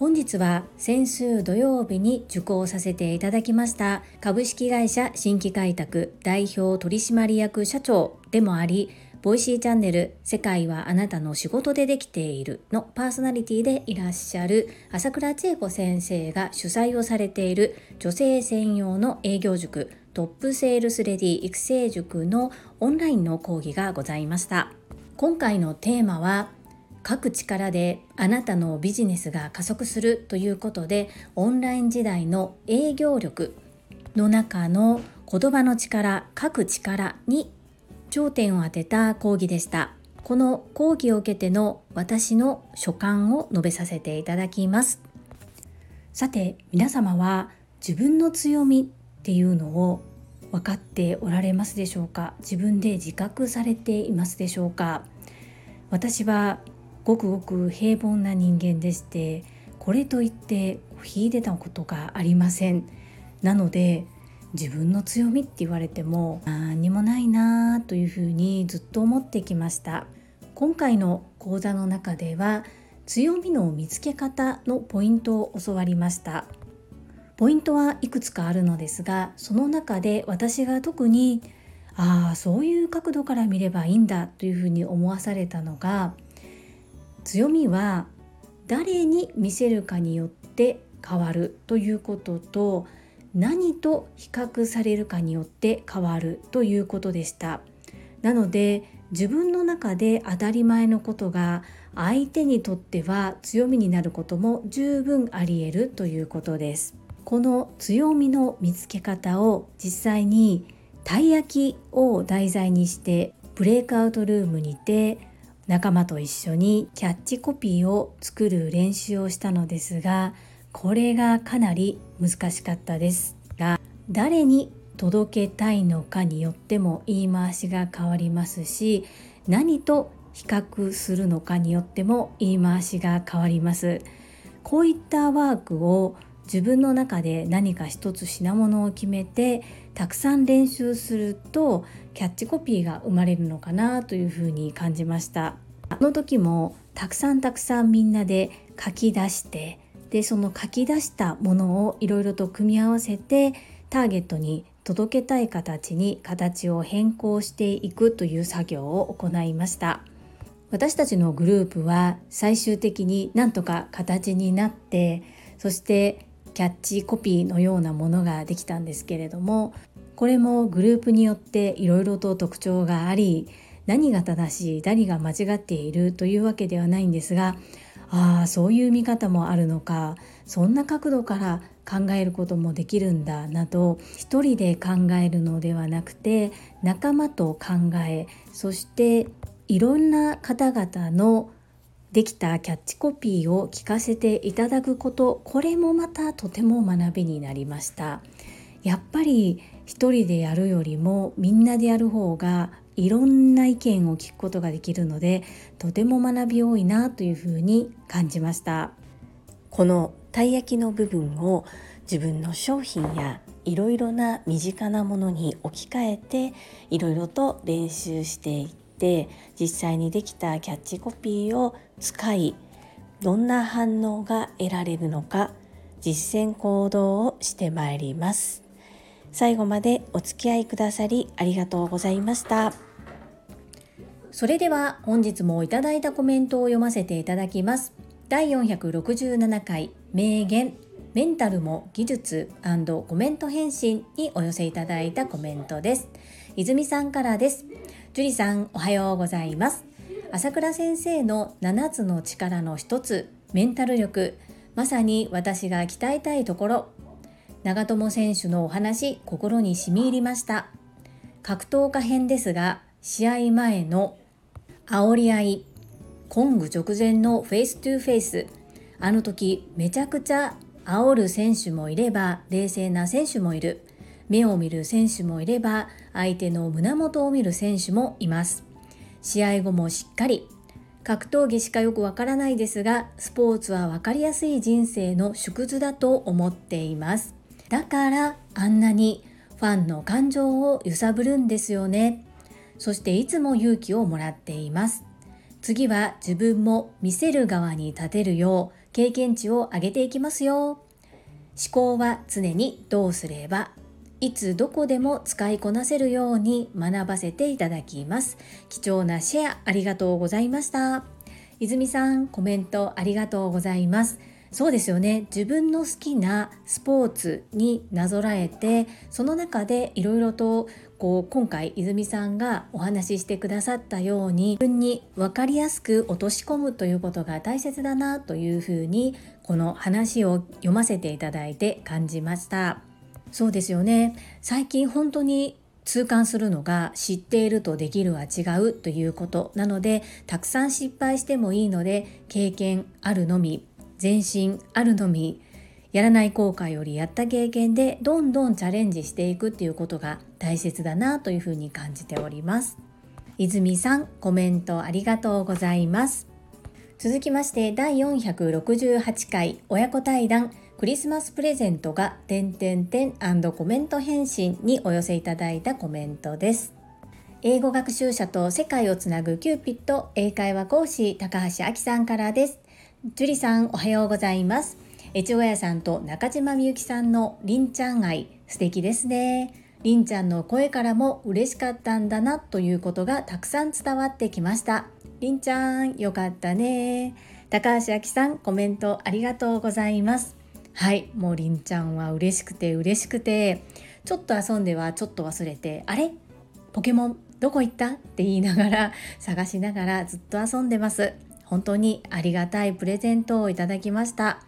本日は先週土曜日に受講させていただきました株式会社新規開拓代表取締役社長でもありVoicyチャンネル世界はあなたの仕事でできているのパーソナリティでいらっしゃる朝倉千恵子先生が主催をされている女性専用の営業塾トップセールスレディ育成塾のオンラインの講義がございました。今回のテーマは書く力であなたのビジネスが加速するということでオンライン時代の営業力の中の言葉の力書く力に頂点を当てた講義でした。この講義を受けての私の所感を述べさせていただきます。さて皆様は自分の強みっていうのを分かっておられますでしょうか？自分で自覚されていますでしょうか？私はごくごく平凡な人間でしてこれといって秀でたことがありません。なので自分の強みって言われても何にもないなというふうにずっと思ってきました。今回の講座の中では強みの見つけ方のポイントを教わりました。ポイントはいくつかあるのですがその中で私が特にああそういう角度から見ればいいんだというふうに思わされたのが強みは誰に見せるかによって変わるということと何と比較されるかによって変わるということでした。なので自分の中で当たり前のことが相手にとっては強みになることも十分あり得るということです。この強みの見つけ方を実際にたい焼きを題材にしてブレイクアウトルームにて仲間と一緒にキャッチコピーを作る練習をしたのですがこれがかなり難しかったですが誰に届けたいのかによっても言い回しが変わりますし何と比較するのかによっても言い回しが変わります。こういったワークを自分の中で何か一つ品物を決めてたくさん練習するとキャッチコピーが生まれるのかなというふうに感じました。あの時もたくさんたくさんみんなで書き出してでその書き出したものをいろいろと組み合わせてターゲットに届けたい形に形を変更していくという作業を行いました。私たちのグループは最終的になんとか形になってそしてキャッチコピーのようなものができたんですけれどもこれもグループによっていろいろと特徴があり何が正しい誰が間違っているというわけではないんですがああそういう見方もあるのかそんな角度から考えることもできるんだなど一人で考えるのではなくて仲間と考えそしていろんな方々のできたキャッチコピーを聞かせていただくことこれもまたとても学びになりました。やっぱり一人でやるよりもみんなでやる方がいろんな意見を聞くことができるのでとても学び多いなというふうに感じました。このたい焼きの部分を自分の商品やいろいろな身近なものに置き換えていろいろと練習していって実際にできたキャッチコピーを使いどんな反応が得られるのか実践行動をしてまいります。最後までお付き合いくださりありがとうございました。それでは本日もいただいたコメントを読ませていただきます。第467回名言メンタルも技術コメント返信にお寄せいただいたコメントです。泉さんからです。樹里さんおはようございます。朝倉先生の7つの力の一つメンタル力。まさに私が鍛えたいところ。長友選手のお話心に染み入りました。格闘家編ですが試合前の煽り合いゴング直前のフェイストゥフェイス。あの時めちゃくちゃ煽る選手もいれば冷静な選手もいる。目を見る選手もいれば相手の胸元を見る選手もいます。試合後もしっかり。格闘技しかよくわからないですがスポーツは分かりやすい人生の縮図だと思っています。だからあんなにファンの感情を揺さぶるんですよね。そしていつも勇気をもらっています。次は自分も見せる側に立てるよう経験値を上げていきますよ。思考は常にどうすればいつどこでも使いこなせるように学ばせていただきます。貴重なシェアありがとうございました。泉さんコメントありがとうございます。そうですよね。自分の好きなスポーツになぞらえてその中でいろいろとこう今回泉さんがお話ししてくださったように自分に分かりやすく落とし込むということが大切だなというふうにこの話を読ませていただいて感じました。そうですよね。最近本当に痛感するのが知っているとできるは違うということ。なのでたくさん失敗してもいいので経験あるのみ前進あるのみやらない後悔よりやった経験でどんどんチャレンジしていくっていうことが大切だなというふうに感じております。泉さんコメントありがとうございます。続きまして第468回親子対談。クリスマスプレゼントが点点点コメント返信にお寄せいただいたコメントです。英語学習者と世界をつなぐキューピット英会話講師高橋明さんからです。樹里さんおはようございます。越後屋さんと中島みゆきさんのりんちゃん愛。素敵ですね。りんちゃんの声からも嬉しかったんだなということがたくさん伝わってきました。りんちゃんよかったね。高橋明さんコメントありがとうございます。はいもうりんちゃんは嬉しくて嬉しくてちょっと遊んではちょっと忘れてあれ？ポケモンどこ行った？って言いながら 探しながらずっと遊んでます。本当にありがたいプレゼントをいただきました。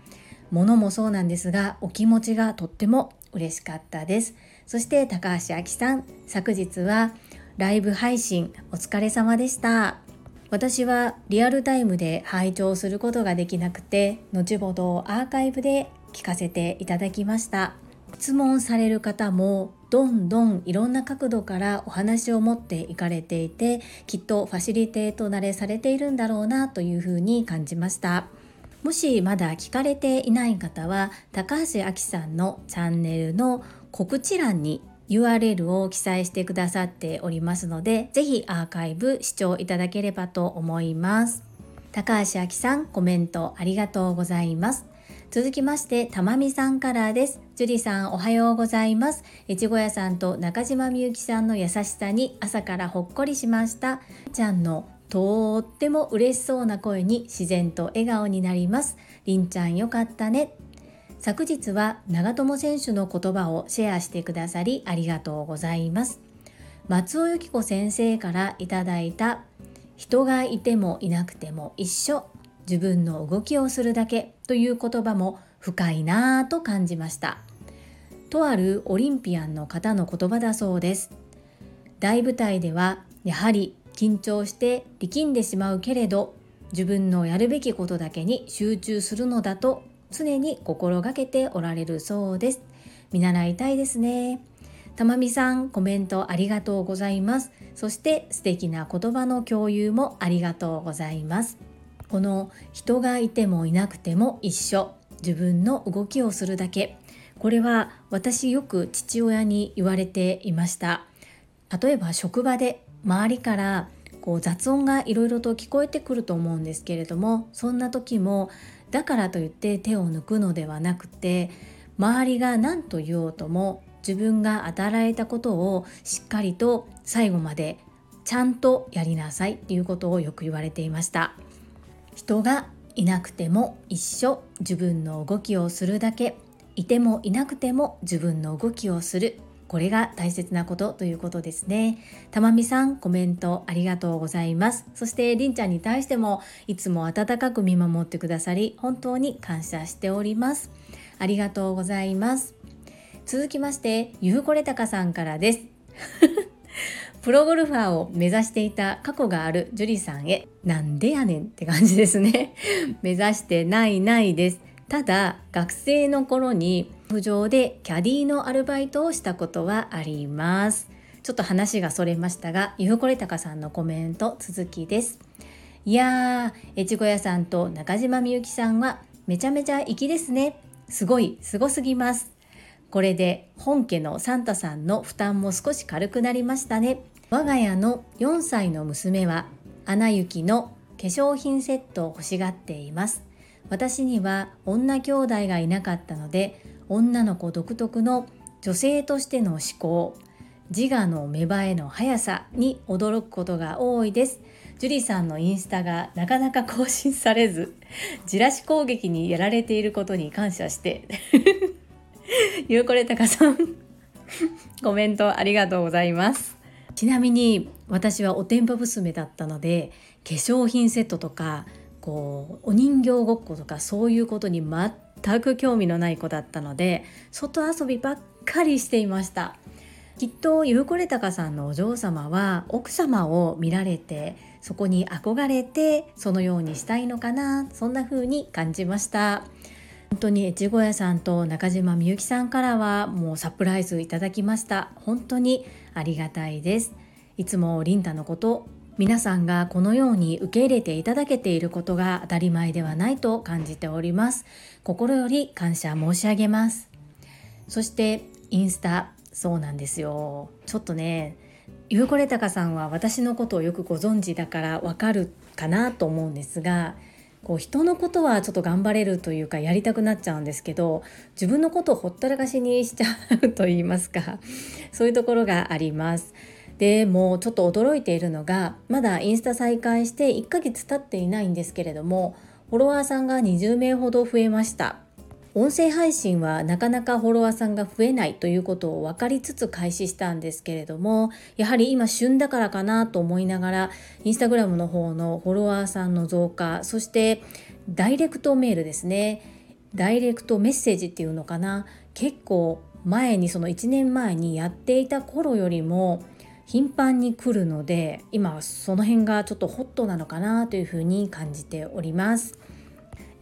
物もそうなんですがお気持ちがとっても嬉しかったです。そして高橋明さん昨日はライブ配信お疲れ様でした。私はリアルタイムで拝聴することができなくて後ほどアーカイブで聞かせていただきました。質問される方もどんどんいろんな角度からお話を持っていかれていてきっとファシリテート慣れされているんだろうなというふうに感じました。もしまだ聞かれていない方は高橋亜紀さんのチャンネルの告知欄に URL を記載してくださっておりますので是非アーカイブ視聴いただければと思います。高橋亜紀さんコメントありがとうございます。続きまして、たまみさんからです。樹里さんおはようございます。越後屋さんと中島みゆきさんの優しさに朝からほっこりしました。ちゃんのとっても嬉しそうな声に自然と笑顔になります。りんちゃんよかったね。昨日は長友選手の言葉をシェアしてくださりありがとうございます。松尾由紀子先生からいただいた人がいてもいなくても一緒自分の動きをするだけという言葉も深いなぁと感じました。とあるオリンピアンの方の言葉だそうです。大舞台ではやはり緊張して力んでしまうけれど自分のやるべきことだけに集中するのだと常に心がけておられるそうです。見習いたいですね。たまみさんコメントありがとうございます。そして素敵な言葉の共有もありがとうございます。この人がいてもいなくても一緒。自分の動きをするだけ。これは私よく父親に言われていました。例えば職場で周りからこう雑音がいろいろと聞こえてくると思うんですけれどもそんな時もだからといって手を抜くのではなくて周りが何と言おうとも自分が与えられたことをしっかりと最後までちゃんとやりなさいっていうことをよく言われていました。人がいなくても一緒自分の動きをするだけいてもいなくても自分の動きをするこれが大切なことということですね。たまみさん、コメントありがとうございます。そして、りんちゃんに対しても、いつも温かく見守ってくださり、本当に感謝しております。ありがとうございます。続きまして、ゆうこれたかさんからです。プロゴルファーを目指していた過去がある樹里さんへ、なんでやねんって感じですね。目指してないないです。ただ、学生の頃に浮上でキャディのアルバイトをしたことはあります。ちょっと話がそれましたがゆうこれたかさんのコメント続きです。いやー越後屋さんと中島みゆきさんはめちゃめちゃ粋ですね。すごいすごすぎます。これで本家のサンタさんの負担も少し軽くなりましたね。我が家の4歳の娘はアナ雪の化粧品セットを欲しがっています。私には女兄弟がいなかったので女の子独特の女性としての思考自我の芽生えの速さに驚くことが多いです。ジュリさんのインスタがなかなか更新されずじらし攻撃にやられていることに感謝して ゆうこれたかさんコメントありがとうございます。ちなみに私はおてんぱ娘だったので化粧品セットとかこうお人形ごっことかそういうことに全く興味のない子だったので外遊びばっかりしていました。きっとゆうこれたかさんのお嬢様は奥様を見られてそこに憧れてそのようにしたいのかなそんな風に感じました。本当に越後屋さんと中島みゆきさんからはもうサプライズいただきました。本当にありがたいです。いつもリンタのこと皆さんがこのように受け入れていただけていることが当たり前ではないと感じております。心より感謝申し上げます。そしてインスタ。そうなんですよ。ちょっとねゆうこれたかさんは私のことをよくご存知だからわかるかなと思うんですがこう人のことはちょっと頑張れるというかやりたくなっちゃうんですけど自分のことをほったらかしにしちゃうと言いますかそういうところがあります。でもうちょっと驚いているのがまだインスタ再開して1ヶ月経っていないんですけれどもフォロワーさんが20名ほど増えました音声配信はなかなかフォロワーさんが増えないということを分かりつつ開始したんですけれどもやはり今旬だからかなと思いながらインスタグラムの方のフォロワーさんの増加そしてダイレクトメールですねダイレクトメッセージっていうのかな結構前にその1年前にやっていた頃よりも頻繁に来るので今はその辺がちょっとホットなのかなというふうに感じております。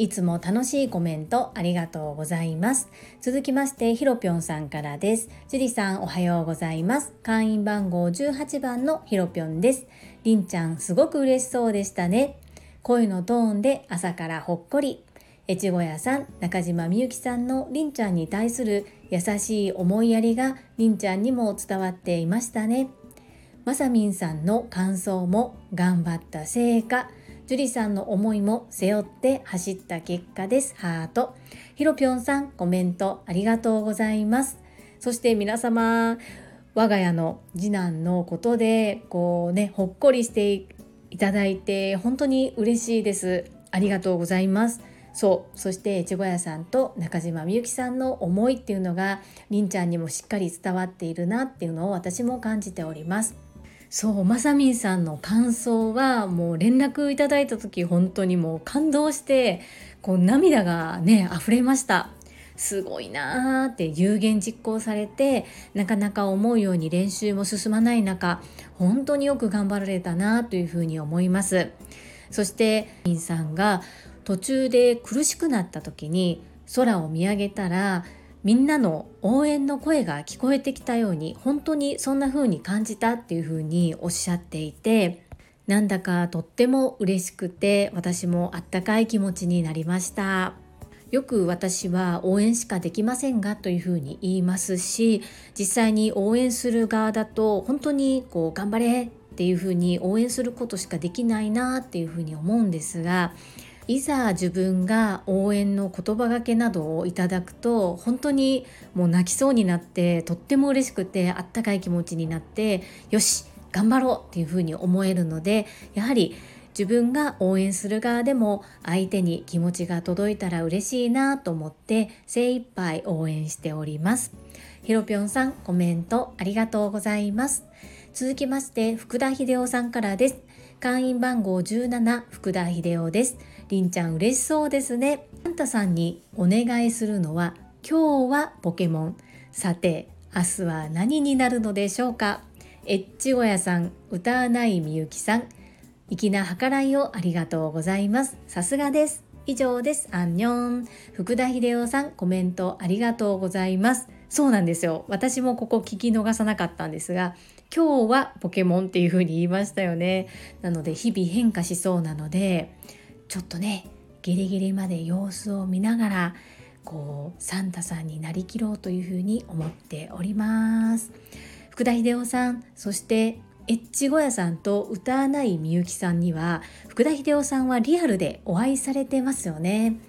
いつも楽しいコメントありがとうございます。続きまして、ひろぴょんさんからです。樹里さんおはようございます。会員番号18番のひろぴょんです。りんちゃんすごく嬉しそうでしたね。声のトーンで朝からほっこり。越後屋さん、中島みゆきさんのりんちゃんに対する優しい思いやりがりんちゃんにも伝わっていましたね。まさみんさんの感想も頑張った成果。樹里さんの思いも背負って走った結果です。ハート。ひろぴょんさん、コメントありがとうございます。そして皆様、我が家の次男のことで、こうね、ほっこりしていただいて、本当に嬉しいです。ありがとうございます。そうそして越後屋さんと中島みゆきさんの思いっていうのがりんちゃんにもしっかり伝わっているなっていうのを私も感じております。そうまさみんさんの感想はもう連絡いただいた時本当にもう感動してこう涙がね溢れました。すごいなーって有言実行されてなかなか思うように練習も進まない中本当によく頑張られたなというふうに思います。そしてみんさんが途中で苦しくなった時に空を見上げたらみんなの応援の声が聞こえてきたように本当にそんな風に感じたっていう風におっしゃっていてなんだかとっても嬉しくて私もあったかい気持ちになりました。よく私は応援しかできませんがというふうに言いますし実際に応援する側だと本当にこう頑張れっていうふうに応援することしかできないなっていうふうに思うんですがいざ自分が応援の言葉がけなどをいただくと本当にもう泣きそうになってとっても嬉しくてあったかい気持ちになってよし頑張ろうっていうふうに思えるのでやはり自分が応援する側でも相手に気持ちが届いたら嬉しいなと思って精一杯応援しております。ひろぴょんさんコメントありがとうございます。続きまして福田秀夫さんからです。会員番号17福田秀夫です。りんちゃん嬉しそうですね。サンタさんにお願いするのは今日はポケモン。さて、明日は何になるのでしょうかエッチゴヤさん、歌わないみゆきさん、粋な計らいをありがとうございます。さすがです。以上です。アンニョン。福田秀夫さん、コメントありがとうございます。そうなんですよ。私もここ聞き逃さなかったんですが、今日はポケモンっていう風に言いましたよね。なので日々変化しそうなので、ちょっとね、ギリギリまで様子を見ながら、こうサンタさんになりきろうというふうに思っております。福田秀夫さんそしてエッチ小屋さんと歌わないみゆきさんには福田秀夫さんはリアルでお会いされてますよね。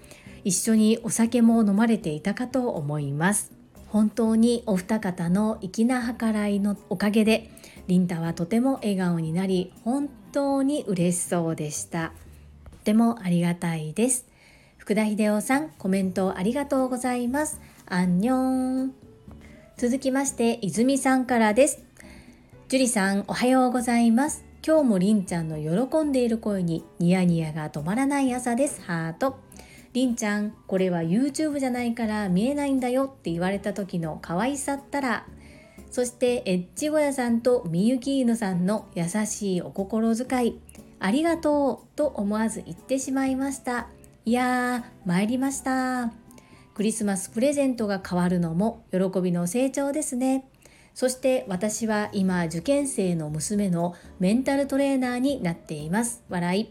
一緒にお酒も飲まれていたかと思います。本当にお二方の粋な計らいのおかげでリンタはとても笑顔になり本当に嬉しそうでした。とてもありがたいです。福田秀夫さんコメントありがとうございます。アンニョン。続きまして泉さんからです。樹里さんおはようございます。今日もりんちゃんの喜んでいる声にニヤニヤが止まらない朝です。ハート。りんちゃんこれは YouTube じゃないから見えないんだよ。って言われた時の可愛さったら。そしてエッチゴヤさんとみゆき犬さんの優しいお心遣い。ありがとうと思わず言ってしまいました。いやー参りました。クリスマスプレゼントが変わるのも喜びの成長ですね。そして私は今受験生の娘のメンタルトレーナーになっています。笑い。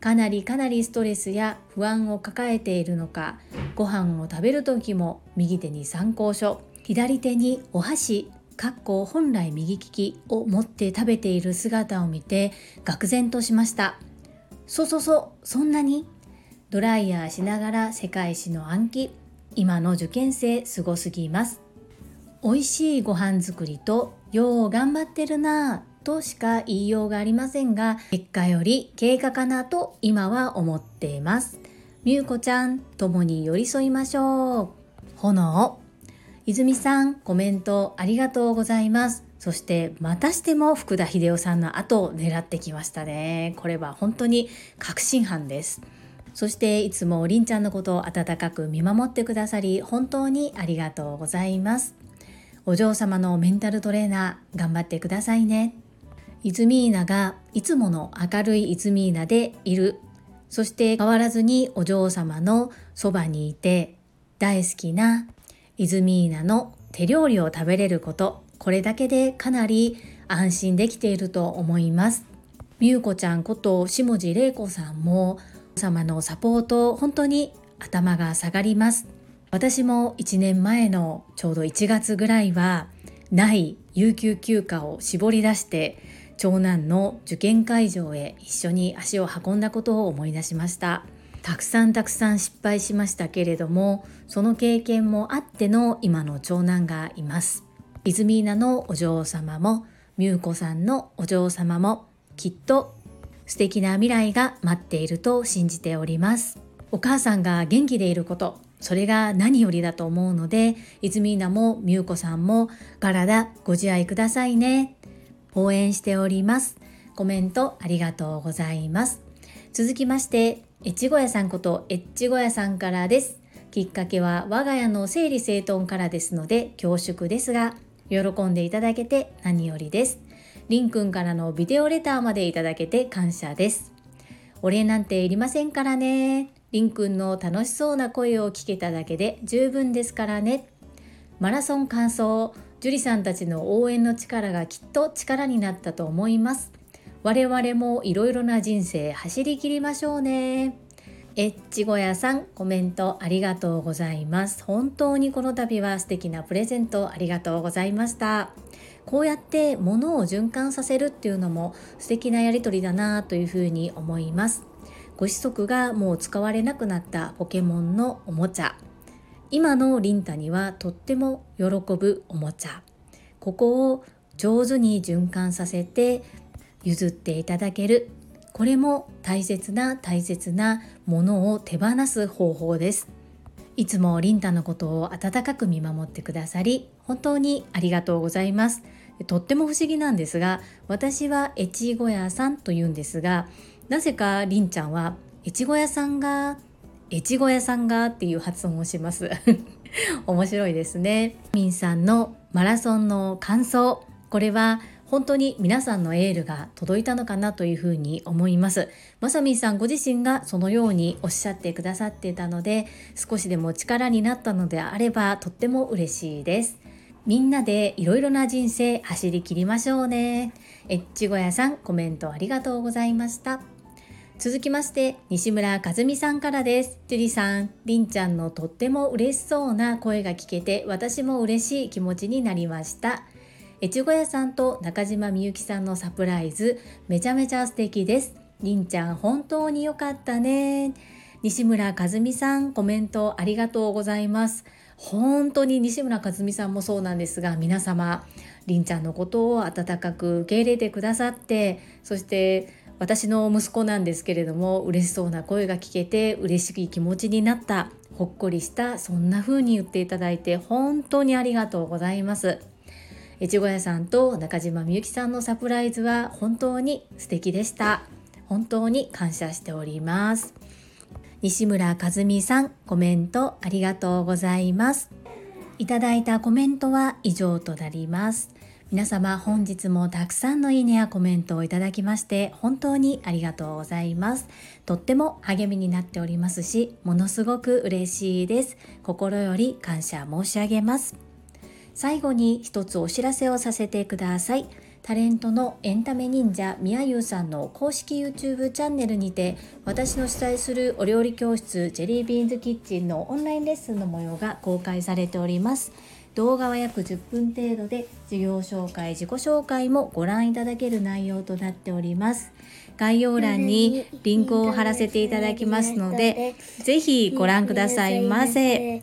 かなりかなりストレスや不安を抱えているのかご飯を食べる時も右手に参考書左手にお箸。かっこ本来右利きを持って食べている姿を見て愕然としました。そうそそそんなに？ドライヤーしながら世界史の暗記。今の受験生すごすぎます。美味しいご飯作りとよう頑張ってるなぁとしか言いようがありませんが結果より経過かなと今は思っています。みゆこちゃん共に寄り添いましょう。炎。泉さんコメントありがとうございます。そしてまたしても福田秀夫さんの後を狙ってきましたね。これは本当に確信犯です。そしていつもりんちゃんのことを温かく見守ってくださり本当にありがとうございます。お嬢様のメンタルトレーナー頑張ってくださいね。イズミーナがいつもの明るいイズミーナでいる。そして変わらずにお嬢様のそばにいて大好きなイズミーナの手料理を食べれることこれだけでかなり安心できていると思います。みゆこちゃんこと下地玲子さんも様のサポート本当に頭が下がります。私も1年前のちょうど1月ぐらいはない有給休暇を絞り出して長男の受験会場へ一緒に足を運んだことを思い出しました。たくさんたくさん失敗しましたけれどもその経験もあっての今の長男がいます。イズミーナのお嬢様もミュウコさんのお嬢様もきっと素敵な未来が待っていると信じております。お母さんが元気でいることそれが何よりだと思うので泉菜も美優子さんも体ご自愛くださいね。応援しております。コメントありがとうございます。続きまして越後屋さんこと越後屋さんからですきっかけは我が家の整理整頓からですので恐縮ですが喜んでいただけて何よりですりんくんからのビデオレターまでいただけて感謝です。お礼なんていりませんからね。りんくんの楽しそうな声を聞けただけで十分ですからね。マラソン完走、樹里さんたちの応援の力がきっと力になったと思います。我々もいろいろな人生走り切りましょうね。えっちごやさん、コメントありがとうございます。本当にこの度は素敵なプレゼントありがとうございました。こうやって物を循環させるっていうのも素敵なやり取りだなというふうに思いますご子息がもう使われなくなったポケモンのおもちゃ今のリンタにはとっても喜ぶおもちゃここを上手に循環させて譲っていただける。これも大切な大切なものを手放す方法です。いつもリンタのことを温かく見守ってくださり本当にありがとうございます。とっても不思議なんですが私は越後屋さんと言うんですがなぜかりんちゃんは越後屋さんが越後屋さんがっていう発音をします。面白いですね。みんさんのマラソンの感想。これは本当に皆さんのエールが届いたのかなというふうに思います。まさみんさんご自身がそのようにおっしゃってくださっていたので少しでも力になったのであればとっても嬉しいです。みんなでいろいろな人生走り切りましょうね。えっちごやさんコメントありがとうございました。続きまして西村和美さんからです。樹里さんりんちゃんのとっても嬉しそうな声が聞けて私も嬉しい気持ちになりました。越後屋さんと中島みゆきさんのサプライズ。めちゃめちゃ素敵です。りんちゃん本当に良かったね。西村和美さんコメントありがとうございます。本当に西村和美さんもそうなんですが皆様りんちゃんのことを温かく受け入れてくださってそして私の息子なんですけれども嬉しそうな声が聞けて嬉しい気持ちになったほっこりしたそんな風に言っていただいて本当にありがとうございます。越後屋さんと中島みゆきさんのサプライズは本当に素敵でした。本当に感謝しております。西村和美さんコメントありがとうございます。いただいたコメントは以上となります。皆様本日もたくさんのいいねやコメントをいただきまして本当にありがとうございます。とっても励みになっておりますしものすごく嬉しいです。心より感謝申し上げます。最後に一つお知らせをさせてください。タレントのエンタメ忍者みやゆうさんの公式 YouTube チャンネルにて私の主催するお料理教室ジェリービーンズキッチンのオンラインレッスンの模様が公開されております。動画は約10分程度で授業紹介自己紹介もご覧いただける内容となっております。概要欄にリンクを貼らせていただきますのでぜひご覧くださいませ。